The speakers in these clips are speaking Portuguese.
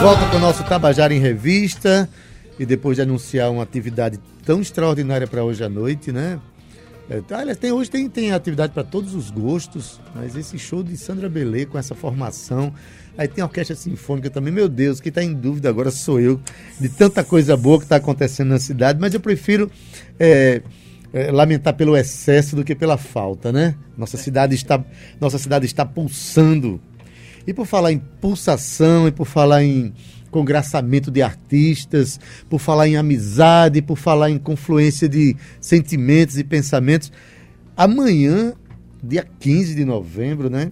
Volta com o nosso Tabajara em Revista. E depois de anunciar uma atividade tão extraordinária para hoje à noite, né? É, tá, aliás, tem, hoje tem, tem atividade para todos os gostos, mas esse show de Sandra Belê com essa formação. Aí tem a orquestra sinfônica também. Meu Deus, quem está em dúvida agora sou eu, de tanta coisa boa que está acontecendo na cidade, mas eu prefiro. É, é, lamentar pelo excesso do que pela falta, né? Nossa cidade está, nossa cidade está pulsando. E por falar em pulsação e por falar em congraçamento de artistas, por falar em amizade, por falar em confluência de sentimentos e pensamentos, amanhã, dia 15 de novembro, né?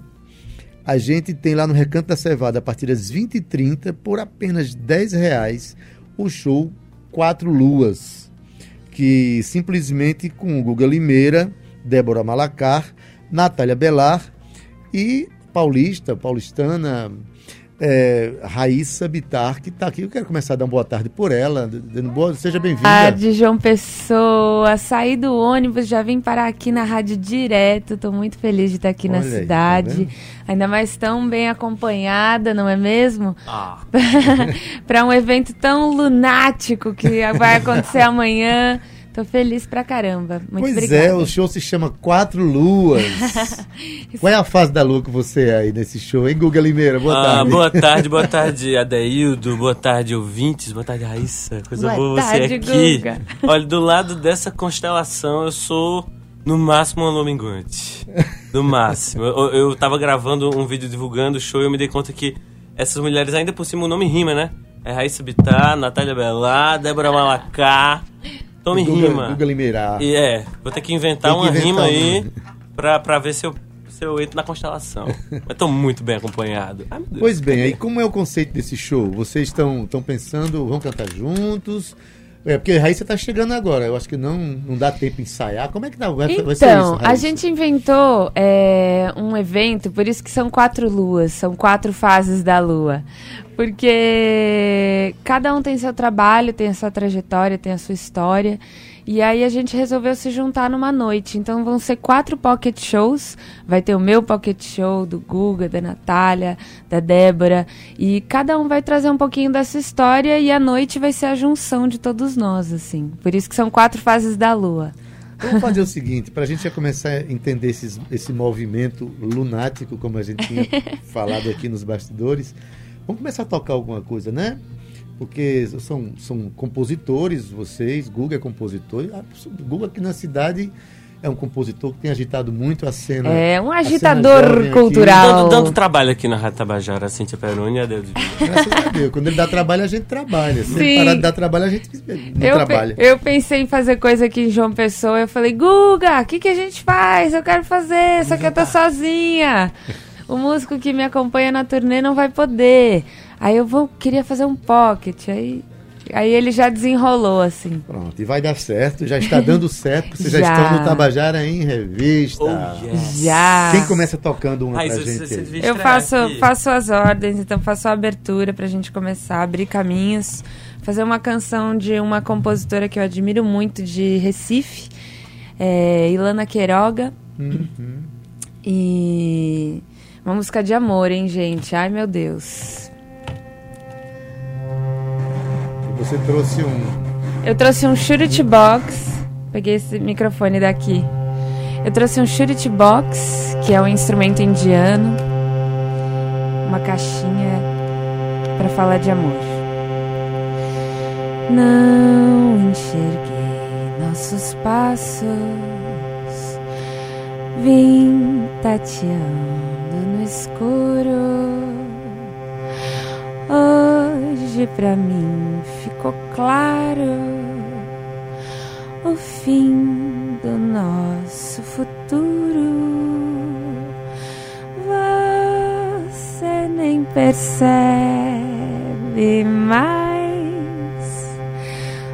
A gente tem lá no Recanto da Cevada, a partir das 20h30, por apenas 10 reais, o show Quatro Luas que simplesmente com Guga Limeira, Débora Malacar, Natália Belar e paulista, paulistana, é, Raíssa Bitar, que está aqui. Eu quero começar a dar uma boa tarde por ela. Dando boa, seja bem-vinda. Tarde, João Pessoa. Saí do ônibus, já vim parar aqui na rádio direto. Estou muito feliz de estar aqui Olha na tá cidade. tá Ainda mais tão bem acompanhada, não é mesmo? Ah. Para um evento tão lunático que vai acontecer amanhã. Tô feliz pra caramba. Muito pois obrigada. é, o show se chama Quatro Luas. Qual é a fase da lua que você é aí nesse show, hein, Guga Limeira? Boa ah, tarde. Boa tarde, boa tarde, Adeildo. Boa tarde, ouvintes. Boa tarde, Raíssa. Coisa boa, boa tarde, você aqui. Guga. Olha, do lado dessa constelação, eu sou no máximo um minguante. No máximo. Eu, eu tava gravando um vídeo divulgando o show e eu me dei conta que essas mulheres, ainda por cima, o nome rima, né? É Raíssa Bittar, Natália Belá, Débora Malacá. Tome Guga, rima. Limeira. E é, vou ter que inventar que uma inventar rima aí pra, pra ver se eu, se eu entro na constelação. Mas tô muito bem acompanhado. Ai, pois bem, aí como é o conceito desse show? Vocês estão pensando, vão cantar juntos? É, porque Raíssa tá chegando agora. Eu acho que não, não dá tempo ensaiar. Como é que dá? Vai, então, vai ser isso, Raíssa? a gente inventou é, um evento, por isso que são quatro luas, são quatro fases da lua. Porque cada um tem seu trabalho, tem a sua trajetória, tem a sua história. E aí a gente resolveu se juntar numa noite. Então vão ser quatro pocket shows. Vai ter o meu pocket show, do Guga, da Natália, da Débora. E cada um vai trazer um pouquinho dessa história e a noite vai ser a junção de todos nós, assim. Por isso que são quatro fases da lua. Vamos fazer o seguinte, para a gente já começar a entender esses, esse movimento lunático, como a gente tinha falado aqui nos bastidores. Vamos começar a tocar alguma coisa, né? Porque são, são compositores, vocês, Guga é compositor. Guga aqui na cidade é um compositor que tem agitado muito a cena. É, um agitador cultural. Dando, dando, trabalho aqui na Rádio Tabajara, a Cíntia Peroni, adeus. Graças a Deus. Quando ele dá trabalho, a gente trabalha. Se Sim. ele parar de dar trabalho, a gente não eu trabalha. Pe eu pensei em fazer coisa aqui em João Pessoa. Eu falei, Guga, o que, que a gente faz? Eu quero fazer, só que eu tô sozinha o músico que me acompanha na turnê não vai poder. Aí eu vou, queria fazer um pocket, aí Aí ele já desenrolou, assim. Pronto, e vai dar certo, já está dando certo, vocês já, já estão no Tabajara em revista. Oh, yes. Já. Quem começa tocando uma Ai, pra gente? Você, eu faço, faço as ordens, então faço a abertura pra gente começar a abrir caminhos. Fazer uma canção de uma compositora que eu admiro muito, de Recife, é, Ilana Queiroga. Uhum. E uma música de amor, hein, gente? Ai, meu Deus. Você trouxe um. Eu trouxe um Shurity Box. Peguei esse microfone daqui. Eu trouxe um Shurity Box, que é um instrumento indiano. Uma caixinha para falar de amor. Não enxerguei nossos passos. Vim tateando no escuro. Hoje pra mim ficou claro o fim do nosso futuro. Você nem percebe mais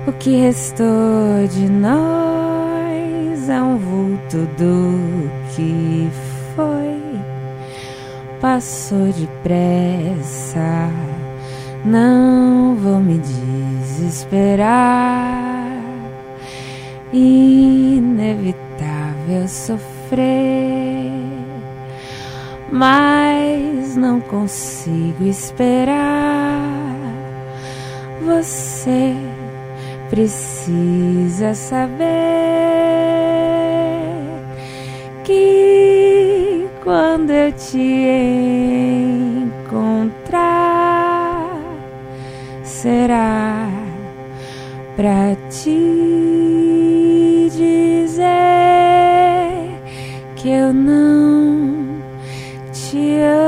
o que restou de nós é um vulto do que foi passou depressa. Não vou me desesperar. Inevitável sofrer, mas não consigo esperar Você precisa saber que quando eu te encontrar será pra te dizer que eu não te amo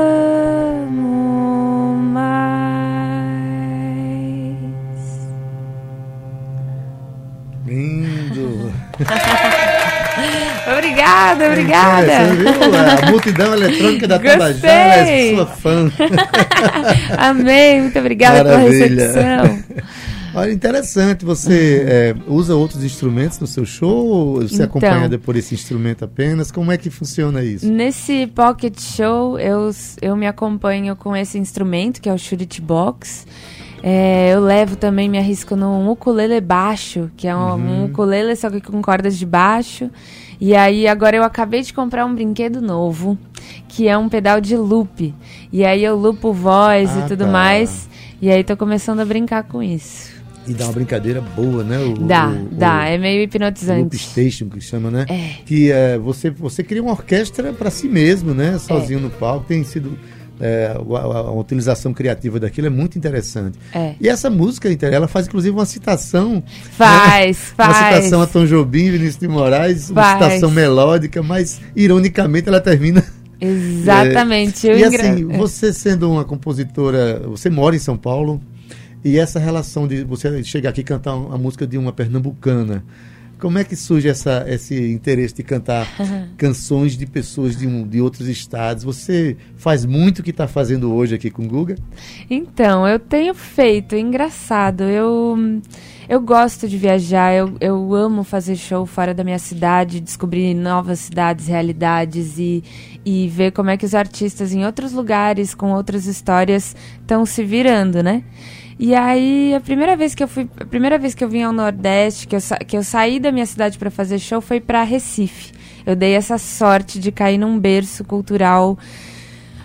obrigada, obrigada. É, viu? A multidão eletrônica da Tabajara é sua fã. Amém, muito obrigada Maravilha. pela recepção. Olha, interessante. Você é, usa outros instrumentos no seu show ou você então, acompanha por esse instrumento apenas? Como é que funciona isso? Nesse Pocket Show, eu, eu me acompanho com esse instrumento, que é o Shuriti Box. É, eu levo também, me arrisco num ukulele baixo, que é um, uhum. um ukulele só que com cordas de baixo. E aí agora eu acabei de comprar um brinquedo novo, que é um pedal de loop. E aí eu lupo voz ah, e tudo tá. mais. E aí tô começando a brincar com isso. E dá uma brincadeira boa, né? O, dá, o, dá. O, é meio hipnotizante. Loop Station, que chama, né? É. Que é, você, você cria uma orquestra para si mesmo, né? Sozinho é. no palco. Tem sido... É, a, a, a, utilização criativa daquilo é muito interessante. É. E essa música, ela faz inclusive uma citação. Faz, né? faz. Uma citação a Tom Jobim, Vinícius de Moraes, uma faz. citação melódica, mas ironicamente ela termina. Exatamente. É, e assim, você sendo uma compositora, você mora em São Paulo, e essa relação de você chegar aqui e cantar a música de uma pernambucana, como é que surge essa, esse interesse de cantar canções de pessoas de, um, de outros estados? Você faz muito o que está fazendo hoje aqui com o Guga? Então, eu tenho feito, é engraçado. Eu, eu gosto de viajar, eu, eu amo fazer show fora da minha cidade, descobrir novas cidades, realidades e, e ver como é que os artistas em outros lugares, com outras histórias, estão se virando, né? E aí, a primeira vez que eu fui, a primeira vez que eu vim ao Nordeste, que eu, que eu saí da minha cidade para fazer show foi para Recife. Eu dei essa sorte de cair num berço cultural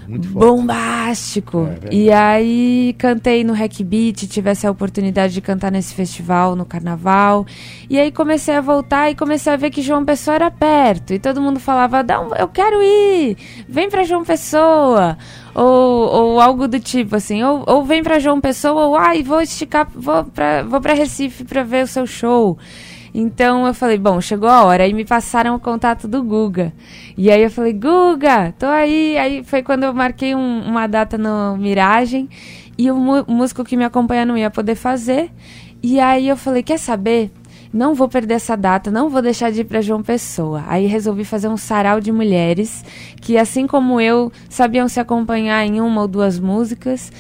bombástico. É e aí cantei no Hack Beat, tive essa oportunidade de cantar nesse festival, no carnaval. E aí comecei a voltar e comecei a ver que João Pessoa era perto. E todo mundo falava: um, eu quero ir, vem pra João Pessoa. Ou, ou algo do tipo assim, ou, ou vem pra João Pessoa, ou ai, vou esticar, vou pra, vou pra Recife pra ver o seu show. Então eu falei, bom, chegou a hora. Aí me passaram o contato do Guga. E aí eu falei, Guga, tô aí. Aí foi quando eu marquei um, uma data no Miragem. E o, músico que me acompanha não ia poder fazer. E aí eu falei, quer saber? não vou perder essa data, não vou deixar de ir para João Pessoa. Aí resolvi fazer um sarau de mulheres que, assim como eu, sabiam se acompanhar em uma ou duas músicas.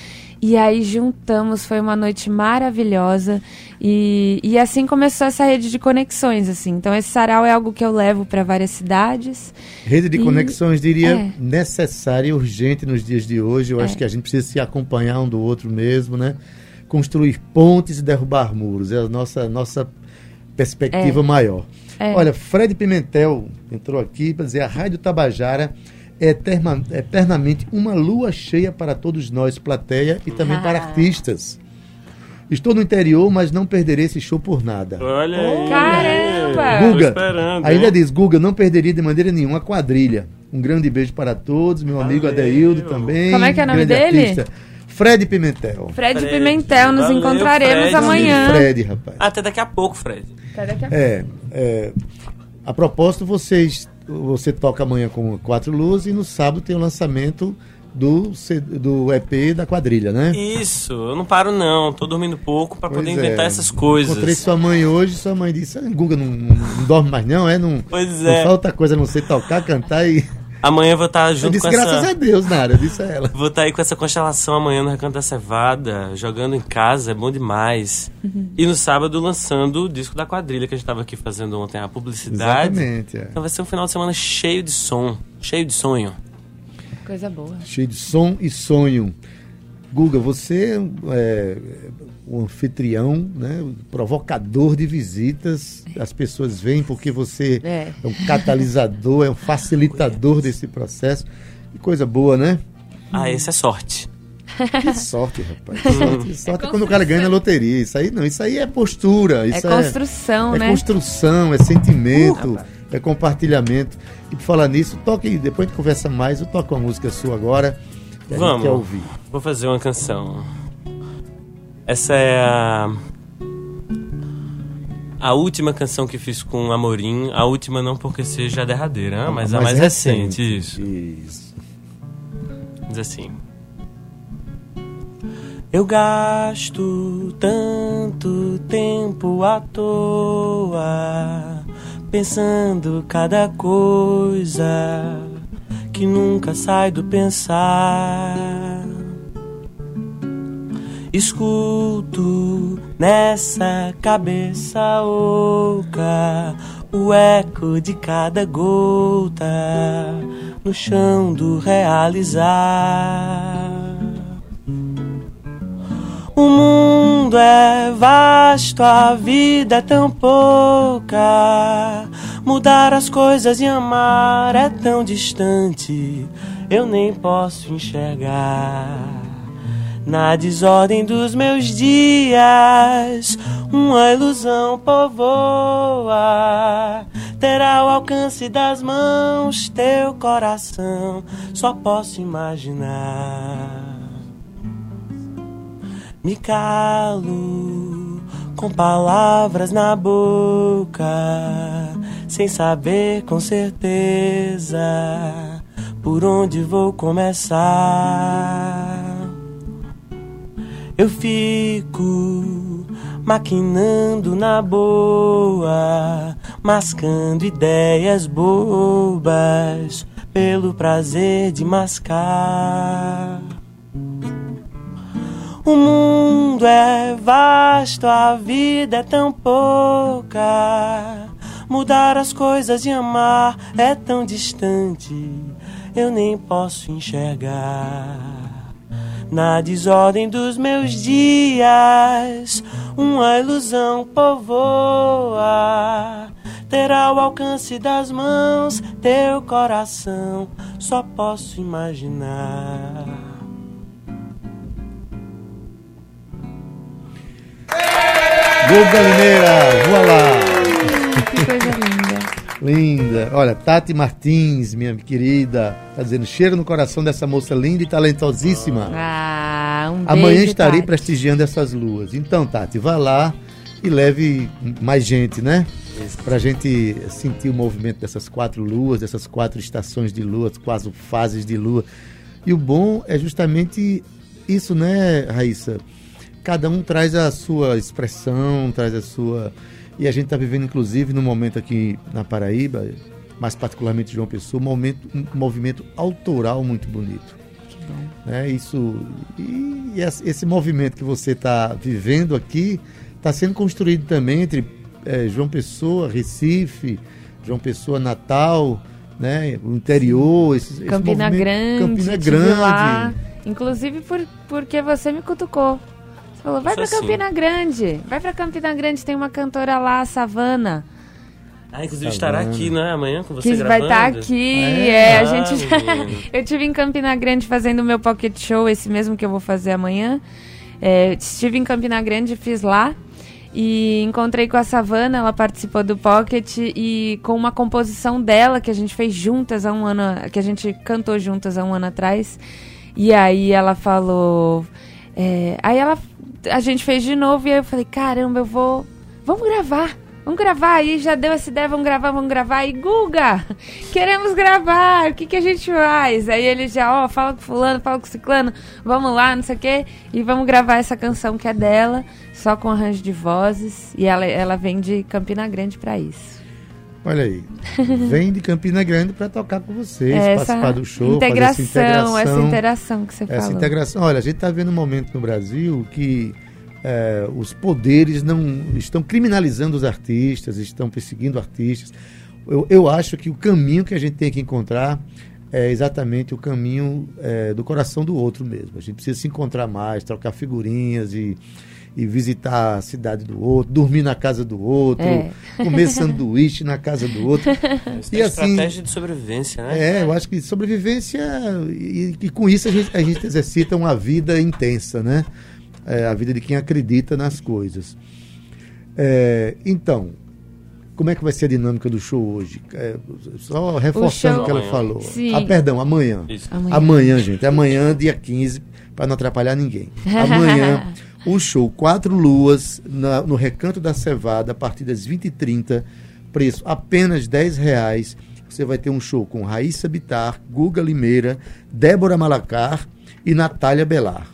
E aí juntamos, foi uma noite maravilhosa. E, e assim começou essa rede de conexões, assim. Então esse sarau é algo que eu levo para várias cidades. Rede de e, conexões, diria, é. necessária e urgente nos dias de hoje. Eu é. acho que a gente precisa se acompanhar um do outro mesmo, né? Construir pontes e derrubar muros. É a nossa, nossa perspectiva é. maior. É. Olha, Fred Pimentel entrou aqui para dizer a Rádio Tabajara é eternamente uma lua cheia para todos nós, plateia, e também ah. para artistas. Estou no interior, mas não perderei esse show por nada. Olha aí. Caramba! Guga, ainda diz, Guga, não perderia de maneira nenhuma a quadrilha. Um grande beijo para todos, meu amigo Valeu. Adeildo também. Como é que é o nome dele? Artista. Fred Pimentel. Fred, Fred Pimentel, nos Valeu, encontraremos Fred. amanhã. Fred, rapaz. Até daqui a pouco, Fred. Até daqui a é, pouco. É, a propósito, vocês você toca amanhã com quatro luzes e no sábado tem o lançamento do, do EP da quadrilha, né? Isso, eu não paro não, tô dormindo pouco para poder inventar é. essas coisas. Encontrei sua mãe hoje, sua mãe disse, ah, Guga não, não, não, dorme mais não, é? Não, pois não é. falta coisa a não ser tocar, cantar e... Amanhã eu vou estar junto eu disse, com graças essa... Graças a Deus, Nara, disse a ela. Vou estar aí com essa constelação amanhã no Recanto da Cevada, jogando em casa, é bom demais. Uhum. E no sábado lançando o disco da quadrilha que a gente estava aqui fazendo ontem, a publicidade. Exatamente, é. Então vai ser um final de semana cheio de som, cheio de sonho. Coisa boa. Cheio de som e sonho. Guga, você é o anfitrião, né, provocador de visitas. As pessoas vêm porque você é, é um catalisador, é um facilitador desse processo. Que coisa boa, né? Ah, essa é sorte. Que sorte, rapaz. Sorte, sorte é quando o cara ganha na loteria. Isso aí não, isso aí é postura. Isso é construção, é, né? É construção, é sentimento, uh, é compartilhamento. E por falar nisso, toque, depois a gente conversa mais, eu toco uma música sua agora. Vamos. ouvir. Vou fazer uma canção. Essa é a a última canção que fiz com Amorim, a última não porque seja a derradeira, mas, mas a mais recente, recente isso. isso. Diz assim. Eu gasto tanto tempo à toa, pensando cada coisa que nunca sai do pensar. Escuto nessa cabeça oca o eco de cada gota no chão do realizar. O mundo é vasto, a vida é tão pouca. Mudar as coisas e amar é tão distante, eu nem posso enxergar. Na desordem dos meus dias, uma ilusão povoa. Terá o alcance das mãos teu coração, só posso imaginar. Me calo com palavras na boca, sem saber com certeza por onde vou começar. Eu fico maquinando na boa, mascando ideias bobas, pelo prazer de mascar. O mundo é vasto, a vida é tão pouca. Mudar as coisas e amar é tão distante, eu nem posso enxergar. Na desordem dos meus dias, uma ilusão povoa. Terá o alcance das mãos teu coração, só posso imaginar. Gol Galineira, voa lá! Coisa linda. Linda. Olha, Tati Martins, minha querida, tá dizendo cheiro no coração dessa moça linda e talentosíssima. Ah, um beijo, Amanhã estarei Tati. prestigiando essas luas. Então, Tati, vá lá e leve mais gente, né? Pra gente sentir o movimento dessas quatro luas, dessas quatro estações de lua, quatro fases de lua. E o bom é justamente isso, né, Raíssa? Cada um traz a sua expressão, traz a sua e a gente está vivendo, inclusive, no momento aqui na Paraíba, mais particularmente João Pessoa, um, momento, um movimento autoral muito bonito. Né? Isso, e, e esse movimento que você está vivendo aqui está sendo construído também entre é, João Pessoa, Recife, João Pessoa, Natal, né? o interior. Esse, Campina esse Grande. Campina Grande. Lá, inclusive por, porque você me cutucou. Falou, vai pra Campina assim. Grande. Vai pra Campina Grande, tem uma cantora lá, a Savana. Ah, inclusive estará aqui, né? Amanhã com você que gravando. vai estar aqui, é, é a gente já... Eu tive em Campina Grande fazendo o meu pocket show, esse mesmo que eu vou fazer amanhã. É, estive em Campina Grande, fiz lá. E encontrei com a Savana, ela participou do Pocket e com uma composição dela que a gente fez juntas há um ano, que a gente cantou juntas há um ano atrás. E aí ela falou, é, aí ela a gente fez de novo e aí eu falei, caramba, eu vou. Vamos gravar. Vamos gravar. Aí já deu essa ideia, vamos gravar, vamos gravar. E Guga, queremos gravar. O que, que a gente faz? Aí ele já, ó, fala com fulano, fala com ciclano, vamos lá, não sei o quê. E vamos gravar essa canção que é dela, só com arranjo de vozes. E ela, ela vem de Campina Grande para isso. Olha aí, vem de Campina Grande para tocar com vocês, essa participar do show, integração, fazer essa integração. Essa interação que você essa falou. Essa integração. Olha, a gente está vendo um momento no Brasil que é, os poderes não estão criminalizando os artistas, estão perseguindo artistas. Eu, eu acho que o caminho que a gente tem que encontrar é exatamente o caminho é, do coração do outro mesmo. A gente precisa se encontrar mais, trocar figurinhas e e visitar a cidade do outro, dormir na casa do outro, é. comer sanduíche na casa do outro. Isso e é assim, estratégia de sobrevivência, né? É, eu acho que sobrevivência e, e com isso a gente, a gente exercita uma vida intensa, né? É, a vida de quem acredita nas coisas. É, então, como é que vai ser a dinâmica do show hoje? É, só reforçando o que ela falou. Sim. Ah, perdão, amanhã. amanhã. Amanhã, gente. Amanhã, dia 15, para não atrapalhar ninguém. Amanhã, o show Quatro Luas, na, no Recanto da Cevada, a partir das 20h30, preço apenas 10 reais. Você vai ter um show com Raíssa Bitar, Guga Limeira, Débora Malacar e Natália Belar.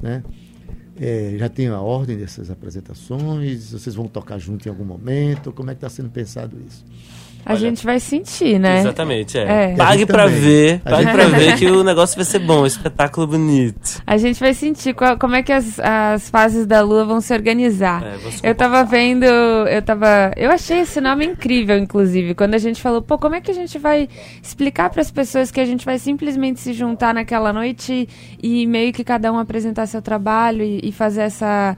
Né? É, já tem a ordem dessas apresentações? Vocês vão tocar junto em algum momento? Como é que está sendo pensado isso? A Olha, gente vai sentir, né? Exatamente, é. é. Pague para ver, pague para ver que o negócio vai ser bom, um espetáculo bonito. A gente vai sentir qual, como é que as, as fases da lua vão se organizar. É, eu tava vendo, eu tava, eu achei esse nome incrível, inclusive, quando a gente falou, pô, como é que a gente vai explicar para as pessoas que a gente vai simplesmente se juntar naquela noite e meio que cada um apresentar seu trabalho e, e fazer essa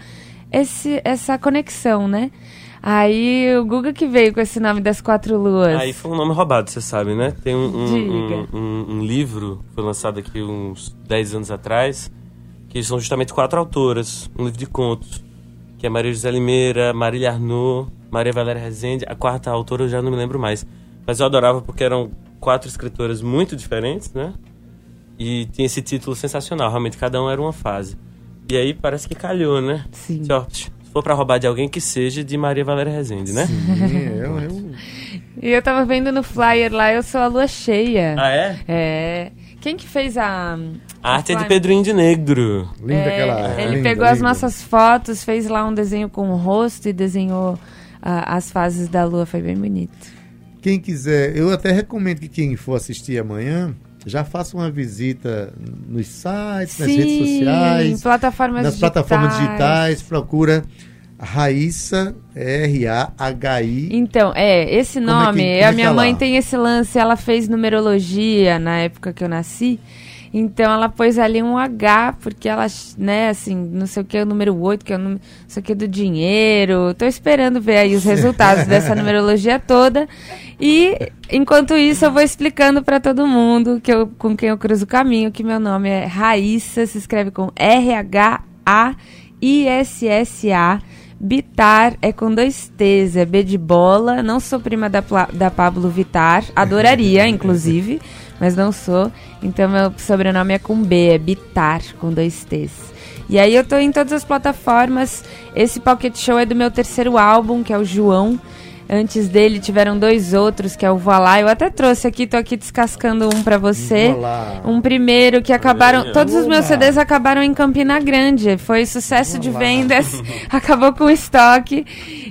esse, essa conexão, né? Aí o Guga que veio com esse nome das quatro luas. Aí foi um nome roubado, você sabe, né? Tem um, um, um, um livro, foi lançado aqui uns 10 anos atrás, que são justamente quatro autoras, um livro de contos, que é Maria José Limeira, Marília Arnaud, Maria Valéria Rezende, a quarta autora eu já não me lembro mais. Mas eu adorava porque eram quatro escritoras muito diferentes, né? E tinha esse título sensacional, realmente cada um era uma fase. E aí parece que calhou, né? Sim for para roubar de alguém, que seja de Maria Valéria Rezende, né? Sim, eu, eu... E eu tava vendo no flyer lá, eu sou a lua cheia. Ah, é? É. Quem que fez a. A arte é de Pedrinho de Negro. Linda é, aquela. Ele linda, pegou linda. as nossas fotos, fez lá um desenho com o rosto e desenhou uh, as fases da lua, foi bem bonito. Quem quiser, eu até recomendo que quem for assistir amanhã já faça uma visita nos sites, Sim, nas redes sociais, plataformas nas digitais. plataformas digitais, procura Raíssa, R-A-H-I. Então, é, esse nome, é que, a minha mãe tem esse lance, ela fez numerologia na época que eu nasci. Então ela pôs ali um H, porque ela, né, assim, não sei o que é o número 8, que é o número, não sei o que do dinheiro. Tô esperando ver aí os resultados dessa numerologia toda. E enquanto isso eu vou explicando para todo mundo que eu, com quem eu cruzo o caminho que meu nome é Raíssa, se escreve com R H A I S S A. Bitar é com dois T's, é B de bola. Não sou prima da, da Pablo Vitar, adoraria, inclusive, mas não sou. Então meu sobrenome é com B, é Bitar, com dois T's. E aí eu tô em todas as plataformas. Esse Pocket Show é do meu terceiro álbum, que é o João. Antes dele tiveram dois outros, que é o Voilá. Eu até trouxe aqui, tô aqui descascando um para você. Voilá. Um primeiro que acabaram. Todos os meus CDs acabaram em Campina Grande. Foi sucesso de vendas, acabou com o estoque.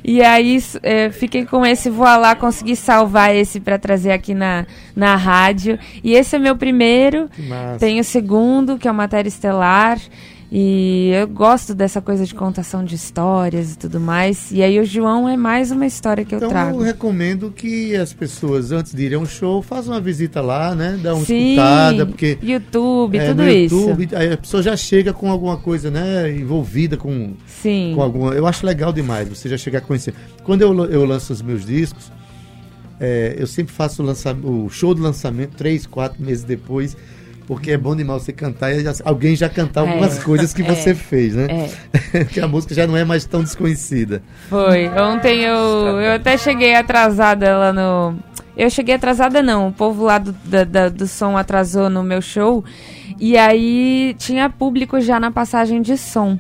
E aí é, fiquei com esse Voilá, consegui salvar esse para trazer aqui na, na rádio. E esse é meu primeiro. Tem o segundo, que é o Matéria Estelar. E eu gosto dessa coisa de contação de histórias e tudo mais. E aí o João é mais uma história que então, eu trago. Então eu recomendo que as pessoas, antes de irem ao show, façam uma visita lá, né? Dá uma Sim, escutada, porque... YouTube, é, tudo no isso. YouTube, aí a pessoa já chega com alguma coisa, né? Envolvida com... Sim. Com alguma... Eu acho legal demais você já chegar a conhecer. Quando eu, eu lanço os meus discos, é, eu sempre faço o, lança... o show do lançamento três, quatro meses depois porque é bom demais você cantar e já, alguém já cantar é. algumas coisas que é. você fez, né? É. que a música já não é mais tão desconhecida. Foi. Ontem eu, eu até cheguei atrasada lá no. Eu cheguei atrasada, não. O povo lá do, da, do som atrasou no meu show. E aí tinha público já na passagem de som.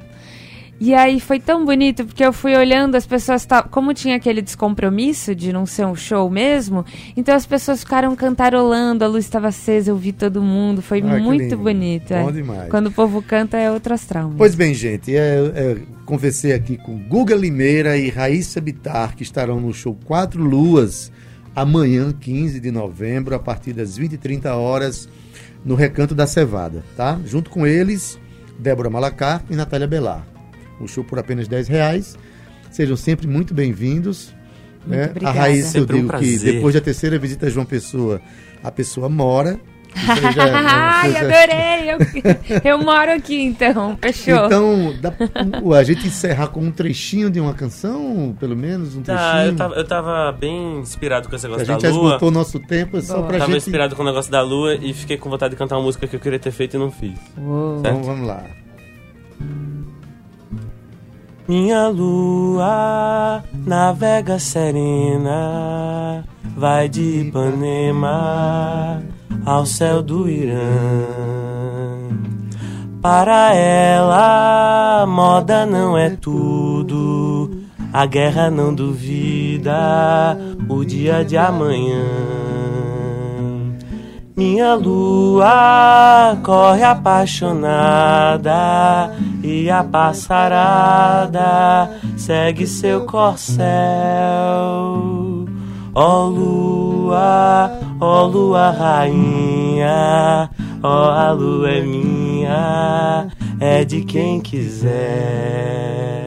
E aí foi tão bonito, porque eu fui olhando, as pessoas, como tinha aquele descompromisso de não ser um show mesmo, então as pessoas ficaram cantarolando, a luz estava acesa, eu vi todo mundo, foi ah, muito bonito. Bom é. demais. Quando o povo canta é outro astral. Pois bem, gente, é, é, conversei aqui com Guga Limeira e Raíssa Bitar, que estarão no show Quatro Luas, amanhã, 15 de novembro, a partir das 20h30 horas, no Recanto da Cevada, tá? Junto com eles, Débora Malacar e Natália Belar um show por apenas 10 reais. Sejam sempre muito bem-vindos. Né? A Raíssa, eu digo um que depois da terceira visita a João Pessoa, a pessoa mora Já, né, Ai, adorei! Eu, eu moro aqui, então, fechou. Então, dá, a gente encerrar com um trechinho de uma canção, pelo menos, um trechinho? Ah, eu tava, eu tava bem inspirado com esse negócio da lua. A gente esgotou nosso tempo, é só pra tava gente... inspirado com o negócio da lua e fiquei com vontade de cantar uma música que eu queria ter feito e não fiz. Então, vamos lá. Minha lua navega serena, vai de Ipanema ao céu do Irã. Para ela, moda não é tudo, a guerra não duvida o dia de amanhã. Minha lua corre apaixonada e a passarada segue seu corcel. Ó oh, lua, ó oh, lua rainha, ó oh, a lua é minha, é de quem quiser.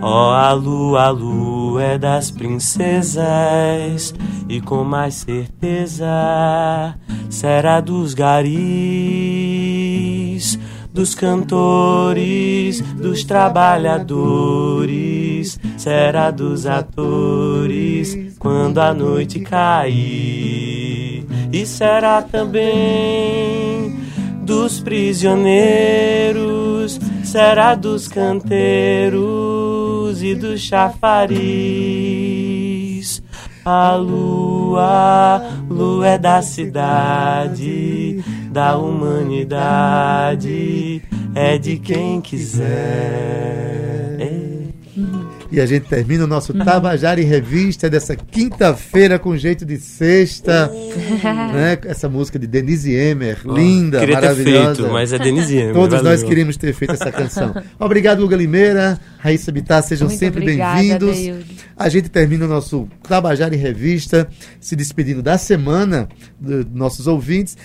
Ó a lua, a lua é das princesas e com mais certeza será dos garis, dos cantores, dos trabalhadores, será dos atores quando a noite cair, e será também dos prisioneiros, será dos canteiros e dos chafariz a lua, lua é da cidade, da humanidade, é de quem quiser. E a gente termina o nosso Tabajara em Revista dessa quinta-feira com jeito de sexta. né? Essa música de Denise Emer, oh, linda, queria maravilhosa. Ter feito, mas é Denise Emer. Todos nós queríamos ter feito essa canção. Obrigado, Luga Limeira, Raíssa Bittar, sejam Muito sempre bem-vindos. A gente termina o nosso Tabajara em Revista, se despedindo da semana dos nossos ouvintes,